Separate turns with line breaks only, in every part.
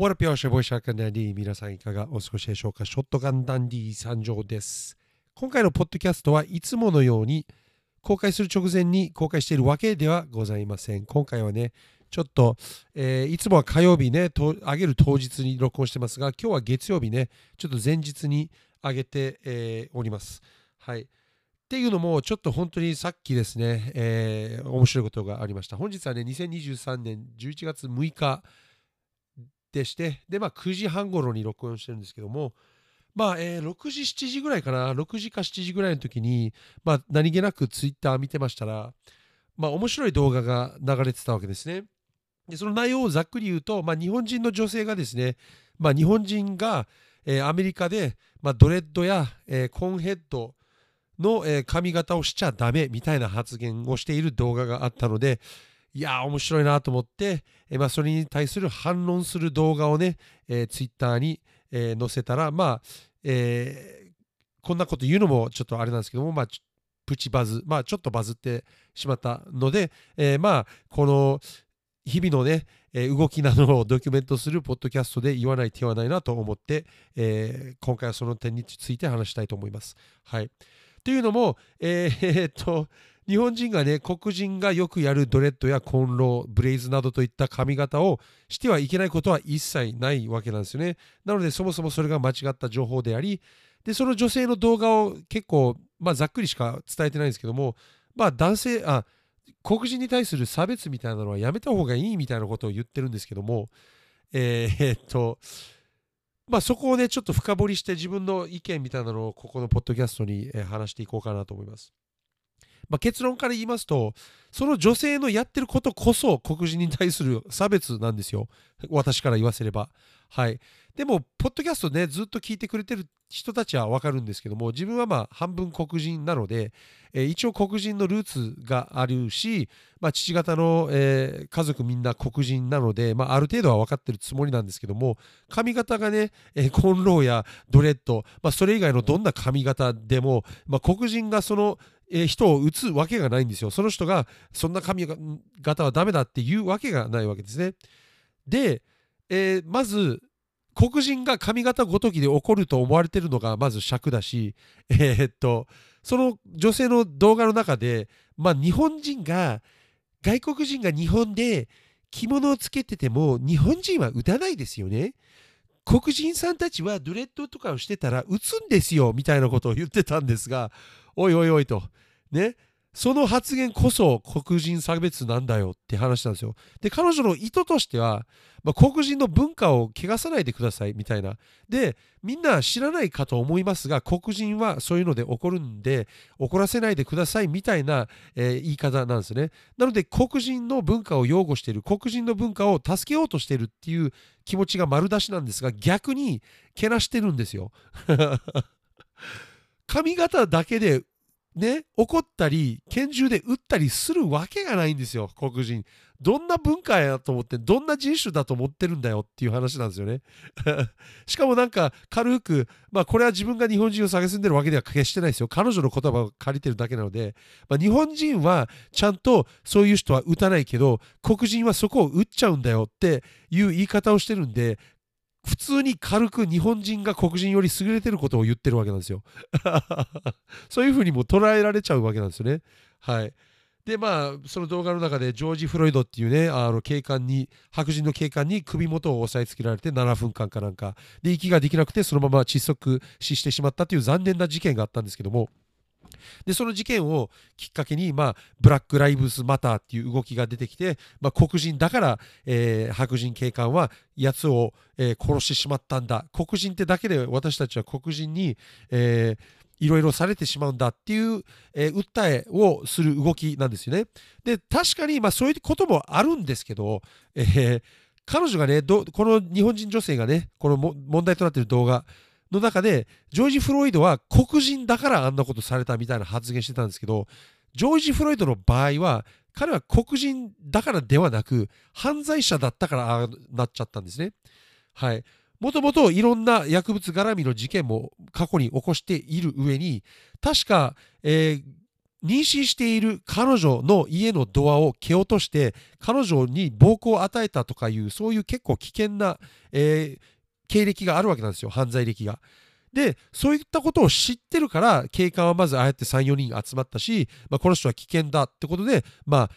What up, yo it's your boy ショットガンダンディ皆さんいかがお過ごしでしょうか？ショットガンダンディ参上です。今回のポッドキャストはいつものように公開する直前に公開しているわけではございません。今回はね、ちょっと、えーいつもは火曜日ね、と上げる当日に録音してますが、今日は月曜日ね、ちょっと前日に上げて、えーおります。はい。っていうのも、ちょっと本当にさっきですね、えー面白いことがありました。本日はね、2023年11月6日でして、で、まあ、9時半頃に録音してるんですけども、まあ、えー6時、7時ぐらいかな、6時か7時ぐらいの時に、まあ、何気なくツイッター見てましたら、まあ、面白い動画が流れてたわけですね。で、その内容をざっくり言うと、まあ、日本人の女性がですね、まあ、日本人が、えーアメリカで、まあ、ドレッドや、えーコンヘッドの、えー髪型をしちゃダメみたいな発言をしている動画があったので、いやー面白いなと思って、えまあ、それに対する反論する動画をね、えー、ツイッターに、え載せたら、まあ、えこんなこと言うのもちょっとあれなんですけども、まあ、プチバズ、まあ、ちょっとバズってしまったので、えまあ、この日々のね、え動きなどをドキュメントするポッドキャストで言わない手はないなと思って、え今回はその点について話したいと思います。はい。というのも、ええーっと、日本人がね、黒人がよくやるドレッドやコンロー、ブレイズなどといった髪型をしてはいけないことは一切ないわけなんですよね。なので、そもそもそれが間違った情報であり、で、その女性の動画を結構、まあ、ざっくりしか伝えてないんですけども、まあ、男性、あ、黒人に対する差別みたいなのはやめた方がいいみたいなことを言ってるんですけども、えーえーっと、まあそこをね、ちょっと深掘りして自分の意見みたいなのをここのポッドキャストに話していこうかなと思います。まあ、結論から言いますと、その女性のやってることこそ黒人に対する差別なんですよ。私から言わせれば。はい。でも、ポッドキャストね、ずっと聞いてくれてる人たちはわかるんですけども、自分はまあ半分黒人なので、えー一応黒人のルーツがあるし、まあ、父方の、えー家族みんな黒人なので、まあ、ある程度は分かってるつもりなんですけども髪型がね、えーコンローやドレッド、まあ、それ以外のどんな髪型でも、まあ、黒人がその、えー人を打つわけがないんですよ。その人がそんな髪型はダメだっていうわけがないわけですね。で、えーまず黒人が髪型ごときで怒ると思われてるのがまず尺だし、えーっとその女性の動画の中で、まあ、日本人が外国人が日本で着物をつけてても日本人は打たないですよね。黒人さんたちはドレッドとかをしてたら打つんですよみたいなことを言ってたんですがおいおいおいとねその発言こそ黒人差別なんだよって話なんですよ。で彼女の意図としては、まあ、黒人の文化を汚さないでくださいみたいな。でみんな知らないかと思いますが黒人はそういうので怒るんで怒らせないでくださいみたいな、えー言い方なんですね。なので黒人の文化を擁護している黒人の文化を助けようとしているっていう気持ちが丸出しなんですが逆にけなしてるんですよ。髪型だけでね怒ったり拳銃で撃ったりするわけがないんですよ黒人。どんな文化やと思ってどんな人種だと思ってるんだよっていう話なんですよね。しかもなんか軽くまあこれは自分が日本人を探すんでるわけでは決してないですよ。彼女の言葉を借りてるだけなので、まあ、日本人はちゃんとそういう人は撃たないけど黒人はそこを撃っちゃうんだよっていう言い方をしてるんで普通に軽く日本人が黒人より優れてることを言ってるわけなんですよ。そういうふうにも捉えられちゃうわけなんですよね。はい。でまあその動画の中でジョージ・フロイドっていうねあの警官に白人の警官に首元を押さえつけられて7分間かなんかで息ができなくてそのまま窒息死してしまったという残念な事件があったんですけどもでその事件をきっかけに、まあ、ブラック・ライブス・マターっていう動きが出てきて、まあ、黒人だから、えー白人警官はやつを、えー殺してしまったんだ黒人ってだけで私たちは黒人に、えーいろいろされてしまうんだっていう、えー訴えをする動きなんですよね。で確かに、まあ、そういうこともあるんですけど、えー彼女がねこの日本人女性がねこの問題となっている動画の中でジョージ・フロイドは黒人だからあんなことされたみたいな発言してたんですけどジョージ・フロイドの場合は彼は黒人だからではなく犯罪者だったからああなっちゃったんですね。はい。もともといろんな薬物絡みの事件も過去に起こしている上に確か、えー妊娠している彼女の家のドアを蹴落として彼女に暴行を与えたとかいうそういう結構危険な、えー、経歴があるわけなんですよ犯罪歴が。でそういったことを知ってるから警官はまずああやって34人集まったし、まあ、この人は危険だってことでまあ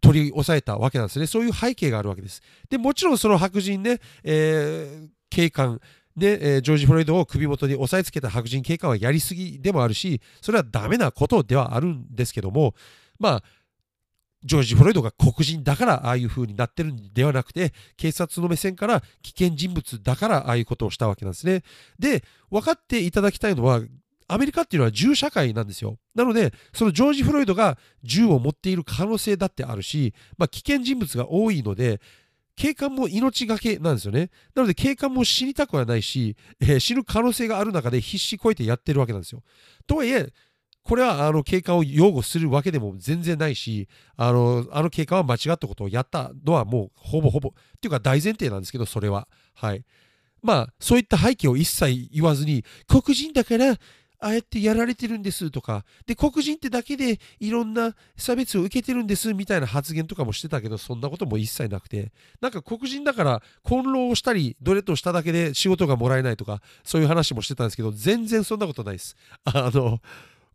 取り押さえたわけなんですねそういう背景があるわけですでもちろんその白人ね、えー、警官で、えー、ジョージ・フロイドを首元に押さえつけた白人警官はやりすぎでもあるしそれはダメなことではあるんですけどもまあジョージ・フロイドが黒人だからああいう風になってるんではなくて警察の目線から危険人物だからああいうことをしたわけなんですね。で分かっていただきたいのはアメリカっていうのは銃社会なんですよ。なので、そのジョージ・フロイドが銃を持っている可能性だってあるし、まあ、危険人物が多いので、警官も命がけなんですよね。なので警官も死にたくはないし、えー、死ぬ可能性がある中で必死こいてやってるわけなんですよ。とはいえ、これはあの警官を擁護するわけでも全然ないし、あのあの警官は間違ったことをやったのはもうほぼほぼ、っていうか大前提なんですけど、それは。はい。まあ、そういった背景を一切言わずに、黒人だからああやってやられてるんですとか、で、黒人ってだけでいろんな差別を受けてるんですみたいな発言とかもしてたけど、そんなことも一切なくて、なんか黒人だから混乱をしたり、ドレッドしただけで仕事がもらえないとか、そういう話もしてたんですけど、全然そんなことないです。あの、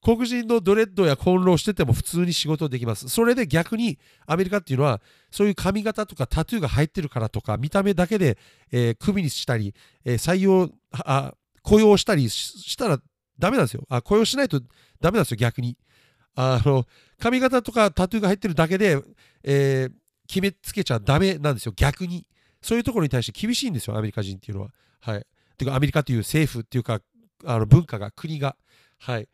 黒人のドレッドや混乱してても普通に仕事できます。それで逆にアメリカっていうのはそういう髪型とかタトゥーが入ってるからとか見た目だけで、えー、首にしたり、えー、採用あ雇用したりしたらダメなんですよ。あ雇用しないとダメなんですよ、逆に。あの、髪型とかタトゥーが入ってるだけで、えー、決めつけちゃダメなんですよ、逆に。そういうところに対して厳しいんですよ、アメリカ人っていうのは。はい。ていうか、アメリカという政府っていうか、あの文化が、国が。はい。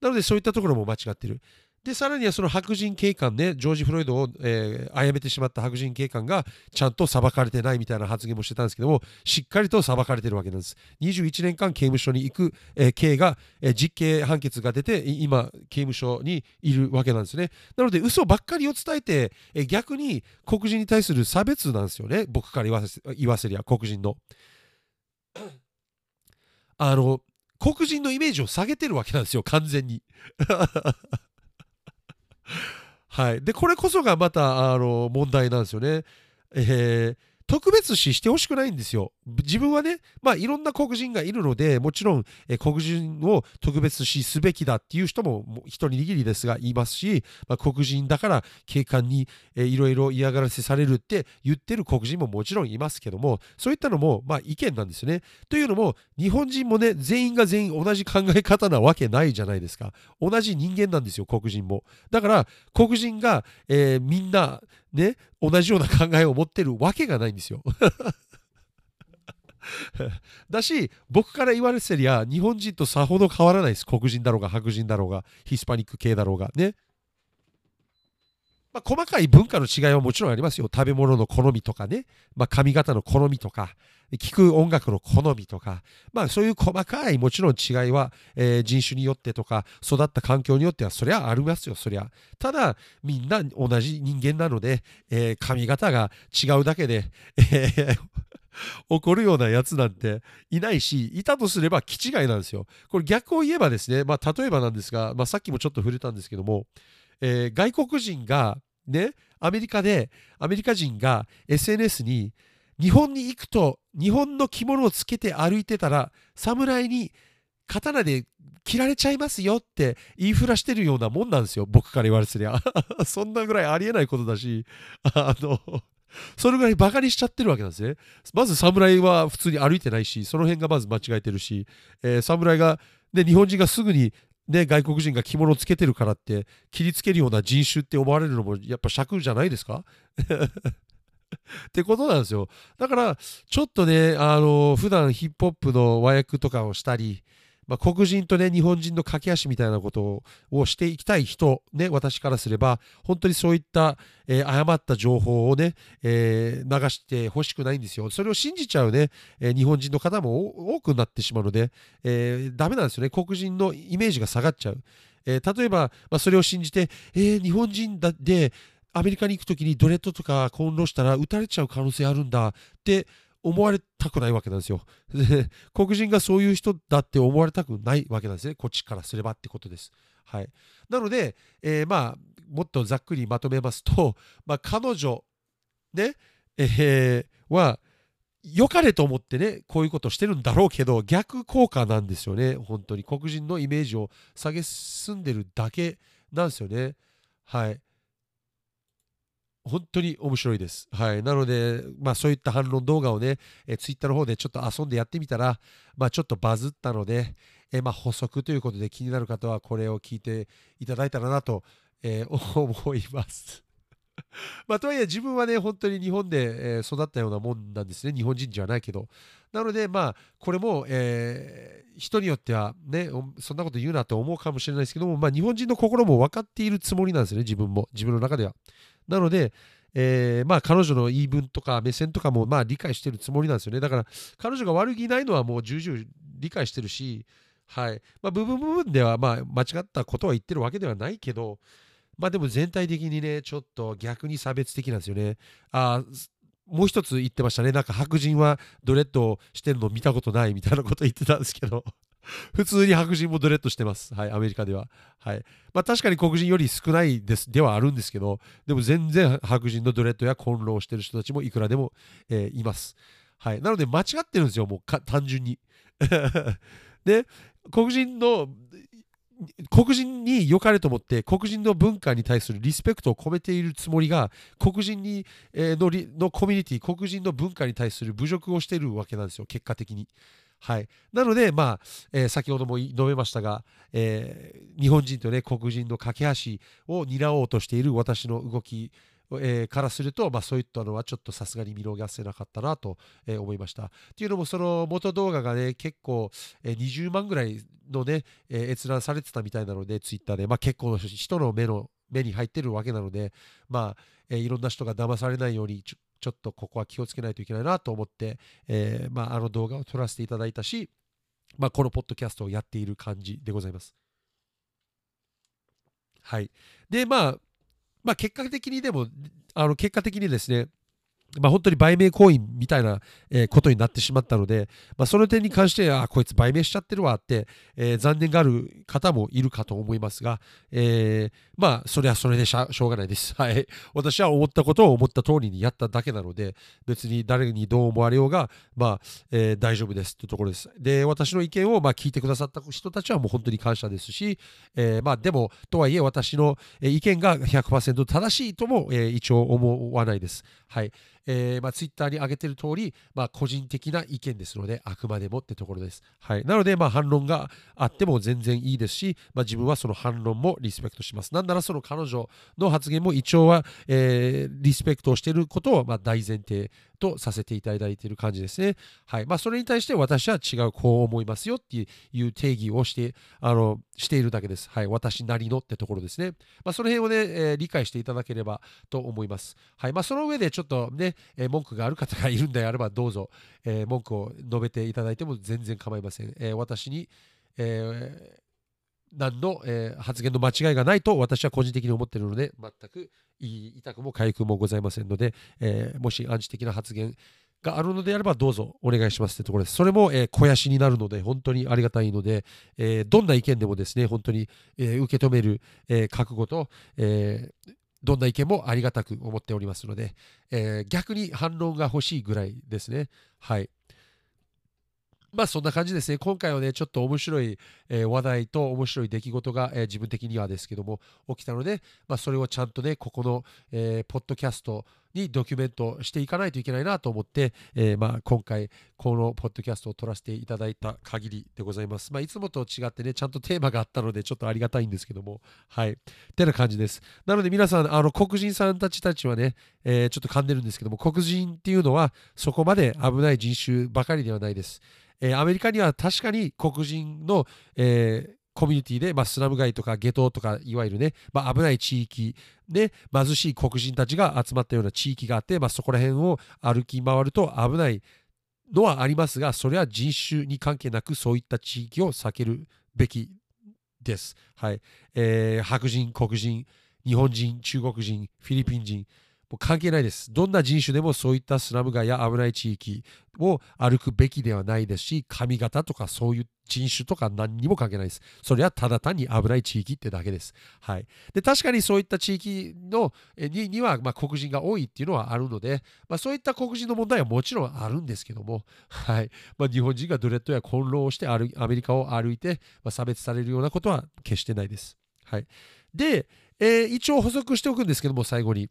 なので、そういったところも間違ってる。で、さらにはその白人警官ね、ジョージ・フロイドを、えー、殺めてしまった白人警官がちゃんと裁かれてないみたいな発言もしてたんですけども、しっかりと裁かれてるわけなんです。21年間刑務所に行く、えー、刑が、えー、実刑判決が出て、今、刑務所にいるわけなんですね。なので、嘘ばっかりを伝えて、えー、逆に黒人に対する差別なんですよね。僕から言わせ言わせりゃ、黒人の。あの、黒人のイメージを下げてるわけなんですよ、完全に。はい。で、これこそがまた、あの、問題なんですよね。えー、特別視してほしくないんですよ。自分はね、まあいろんな黒人がいるので、もちろん、え黒人を特別視すべきだっていう人も一握りですが言いますし、まあ、黒人だから警官に、えいろいろ嫌がらせされるって言ってる黒人ももちろんいますけども、そういったのもまあ意見なんですよね。というのも、日本人もね、全員が全員同じ考え方なわけないじゃないですか。同じ人間なんですよ、黒人も。だから、黒人が、えー、みんな、ね、同じような考えを持ってるわけがないんですよ。だし、僕から言われてりゃ、日本人とさほど変わらないです。黒人だろうが、白人だろうが、ヒスパニック系だろうが。ね。まあ、細かい文化の違いはもちろんありますよ。食べ物の好みとかね、まあ、髪型の好みとか、聴く音楽の好みとか、まあ、そういう細かいもちろん違いは、えー、人種によってとか、育った環境によっては、そりゃありますよ、そりゃ。ただ、みんな同じ人間なので、えー、髪型が違うだけで、えー 怒るようなやつなんていないし、いたとすれば気違いなんですよ。これ逆を言えばですね、まあ、例えばなんですが、まあ、さっきもちょっと触れたんですけども、えー、外国人がね、アメリカで、アメリカ人が SNS に日本に行くと日本の着物をつけて歩いてたら侍に刀で切られちゃいますよって言いふらしてるようなもんなんですよ。僕から言われてりゃ。そんなぐらいありえないことだし。あのそれぐらいバカにしちゃってるわけなんですね。まず侍は普通に歩いてないしその辺がまず間違えてるし、えー、侍がで日本人がすぐにね、外国人が着物をつけてるからって切りつけるような人種って思われるのもやっぱ尺じゃないですか？ってことなんですよ。だから、ちょっとね、あの、普段ヒップホップの和訳とかをしたり、まあ、黒人とね、日本人の駆け足みたいなことをしていきたい人、ね、私からすれば、本当にそういった、えー、誤った情報をね、えー、流してほしくないんですよ。それを信じちゃうね、えー、日本人の方も多くなってしまうので、えー、ダメなんですよね。黒人のイメージが下がっちゃう。えー、例えば、まあ、それを信じて、えー、日本人だでアメリカに行くときにドレッドとか混乱したら撃たれちゃう可能性あるんだって思われたくないわけなんですよ。黒人がそういう人だって思われたくないわけなんですね。こっちからすればってことです。はい、なので、えー、まあもっとざっくりまとめますと、まあ、彼女、ねえー、は良かれと思ってねこういうことしてるんだろうけど逆効果なんですよね本当に黒人のイメージを下げ進んでるだけなんですよねはい本当に面白いです。はい。なので、まあそういった反論動画をね、えツイッターの方でちょっと遊んでやってみたら、まあちょっとバズったので、えまあ補足ということで気になる方はこれを聞いていただいたらなと、えー、思います。まあとはいえ自分はね、本当に日本で、え育ったようなもんなんですね。日本人じゃないけど。なので、まあこれも、えー、人によってはね、そんなこと言うなと思うかもしれないですけども、まあ日本人の心も分かっているつもりなんですね、自分も。自分の中では。なので、えー、まあ彼女の言い分とか目線とかもまあ理解してるつもりなんですよね。だから彼女が悪気ないのはもう重々理解してるし、はいまあ、部分部分ではまあ間違ったことは言ってるわけではないけど、まあでも全体的にね、ちょっと逆に差別的なんですよね。あもう一つ言ってましたね。なんか白人はドレッドしてるの見たことないみたいなこと言ってたんですけど普通に白人もドレッドしてます。はい、アメリカでは。はい。まあ確かに黒人より少ないですではあるんですけど、でも全然白人のドレッドやコンロをしてる人たちもいくらでも、えー、います。はい。なので間違ってるんですよ、もう単純に。で、黒人の黒人に良かれと思って黒人の文化に対するリスペクトを込めているつもりが黒人に、えー、ののコミュニティ黒人の文化に対する侮辱をしているわけなんですよ結果的に。はい、なので、まあえー、先ほども述べましたが、えー、日本人と、ね、黒人の架け橋を担おうとしている私の動きえー、からすると、まあ、そういったのはちょっとさすがに見逃せなかったなと、えー、思いました。っていうのもその元動画がね結構、えー、20万ぐらいのね、え閲覧されてたみたいなのでツイッターで、まあ、結構の人の目の目に入ってるわけなので、まあえいろんな人が騙されないようにちょっとここは気をつけないといけないなと思って、えまあ、あの動画を撮らせていただいたし、まあ、このポッドキャストをやっている感じでございます。はい。で、まあ、まあ、結果的にでも、あの結果的にですね、まあ、本当に売名行為みたいな、え、ことになってしまったので、まあ、その点に関して、あ、こいつ売名しちゃってるわって、えー、残念がある方もいるかと思いますが、えー、まあ、それはそれでしょうがないです。はい。私は思ったことを思った通りにやっただけなので、別に誰にどう思われようが、まあ、えー、大丈夫ですというところです。で、私の意見を、ま、聞いてくださった人たちはもう本当に感謝ですし、え、まあ、でも、とはいえ私の意見が100%正しいとも、え、一応思わないです。はい。えーまあ、ツイッターに上げてる通り、まあ、個人的な意見ですので、あくまでもってところです。はい、なので、まあ、反論があっても全然いいですし、まあ、自分はその反論もリスペクトします。なんならその彼女の発言も一応は、えー、リスペクトをしていることをま大前提とさせていただいている感じですね。はいまあ、それに対して私は違う、こう思いますよっていう定義をしてあのしているだけです。はい、私なりのってところですね。まあ、その辺をね、えー、理解していただければと思います。はいまあ、その上でちょっとね、えー、文句がある方がいるんであればどうぞ、えー、文句を述べていただいても全然構いません。え私に、え何の、えー、発言の間違いがないと私は個人的に思っているので全く痛くも痒くもございませんので、えー、もし暗示的な発言があるのであればどうぞお願いしますというところです。それも、えー、肥やしになるので本当にありがたいので、えー、どんな意見でもですね本当に、え、受け止める、え覚悟と、えどんな意見もありがたく思っておりますので、え逆に反論が欲しいぐらいですね。はい。まあそんな感じですね。今回はね、ちょっと面白い、えー、話題と面白い出来事が、えー、自分的にはですけども、起きたので、まあそれをちゃんとね、ここの、えー、ポッドキャストにドキュメントしていかないといけないなと思って、えまあ今回、このポッドキャストを撮らせていただいた限りでございます。まあいつもと違ってね、ちゃんとテーマがあったので、ちょっとありがたいんですけども、はい。ってな感じです。なので皆さん、あの黒人さんたちたちはね、えちょっと噛んでるんですけども、黒人っていうのはそこまで危ない人種ばかりではないです。えー、アメリカには確かに黒人の、えー、コミュニティで、まあ、スラム街とかゲトとかいわゆるね、まあ、危ない地域で貧しい黒人たちが集まったような地域があって、まあ、そこら辺を歩き回ると危ないのはありますがそれは人種に関係なくそういった地域を避けるべきです。はいえー、白人黒人日本人中国人フィリピン人もう関係ないです。どんな人種でもそういったスラム街や危ない地域を歩くべきではないですし、髪型とかそういう人種とか何にも関係ないです。それはただ単に危ない地域ってだけです。はい、で確かにそういった地域のにには、まあ、黒人が多いっていうのはあるので、まあ、そういった黒人の問題はもちろんあるんですけども、はいまあ、日本人がドレッドや混乱をしてアメリカを歩いて、まあ、差別されるようなことは決してないです。はい、で、えー、一応補足しておくんですけども最後に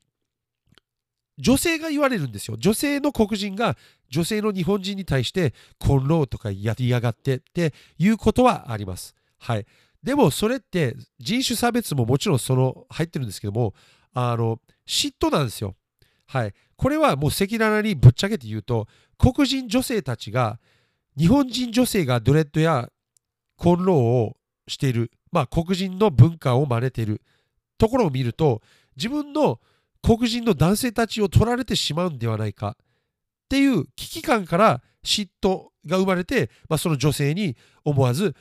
女性が言われるんですよ。女性の黒人が女性の日本人に対してコンローとかやりやがってっていうことはあります。はい。でもそれって人種差別ももちろんその入ってるんですけども、あの、嫉妬なんですよ。はい。これはもう赤裸々にぶっちゃけて言うと、黒人女性たちが日本人女性がドレッドやコンローをしている、まあ黒人の文化を真似ているところを見ると、自分の黒人の男性たちを取られてしまうんではないかっていう危機感から嫉妬が生まれて、まあ、その女性に思わず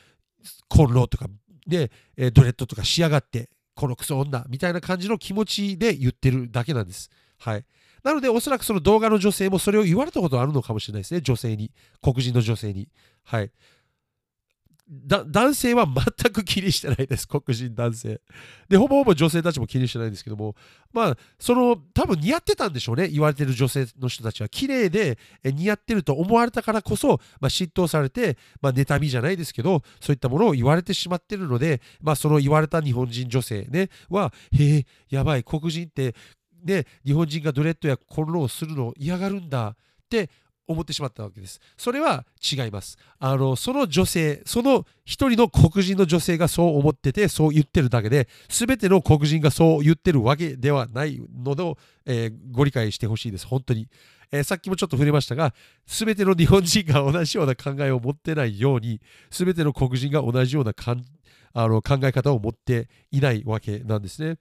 コンロとかでドレッドとかしやがってこのクソ女みたいな感じの気持ちで言ってるだけなんです。はい。なので、おそらくその動画の女性もそれを言われたことあるのかもしれないですね。女性に。黒人の女性に。はい。男性は全く気にしてないです、黒人男性。で、ほぼほぼ女性たちも気にしてないんですけども、まあ、その、多分似合ってたんでしょうね、言われてる女性の人たちは。綺麗で似合ってると思われたからこそ、まあ、嫉妬されて、まあ、妬みじゃないですけど、そういったものを言われてしまってるので、まあ、その言われた日本人女性ね、は、へえ、やばい、黒人って、ね、日本人がドレッドやコンロをするのを嫌がるんだって思ってしまったわけです。それは違います。あの、その女性、その一人の黒人の女性がそう思ってて、そう言ってるだけで、全ての黒人がそう言ってるわけではないので、えー、ご理解してほしいです。本当に。えー、さっきもちょっと触れましたが、全ての日本人が同じような考えを持ってないように、全ての黒人が同じようなかんあの考え方を持っていないわけなんですね。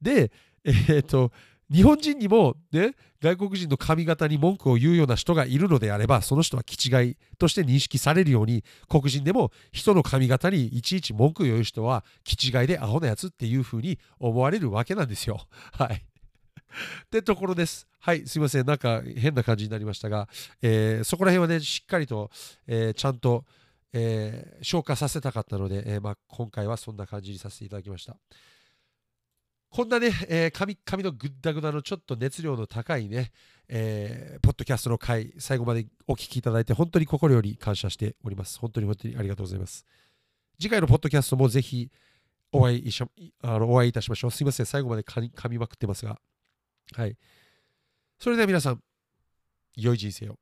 で、えー、っと、日本人にも、ね、外国人の髪型に文句を言うような人がいるのであれば、その人は気違いとして認識されるように、黒人でも人の髪型にいちいち文句を言う人は気違いでアホなやつっていうふうに思われるわけなんですよ。はい。ってところです。はい、すいません。なんか変な感じになりましたが、えー、そこら辺はね、しっかりと、えー、ちゃんと、えー、消化させたかったので、えまあ、今回はそんな感じにさせていただきました。こんなね、えー、髪髪のぐったぐだのちょっと熱量の高いね、えー、ポッドキャストの回、最後までお聞きいただいて、本当に心より感謝しております。本当に本当にありがとうございます。次回のポッドキャストもぜひお会いしあのお会いいたしましょう。すいません、最後まで噛みまくってますが。はい。それでは皆さん、良い人生を。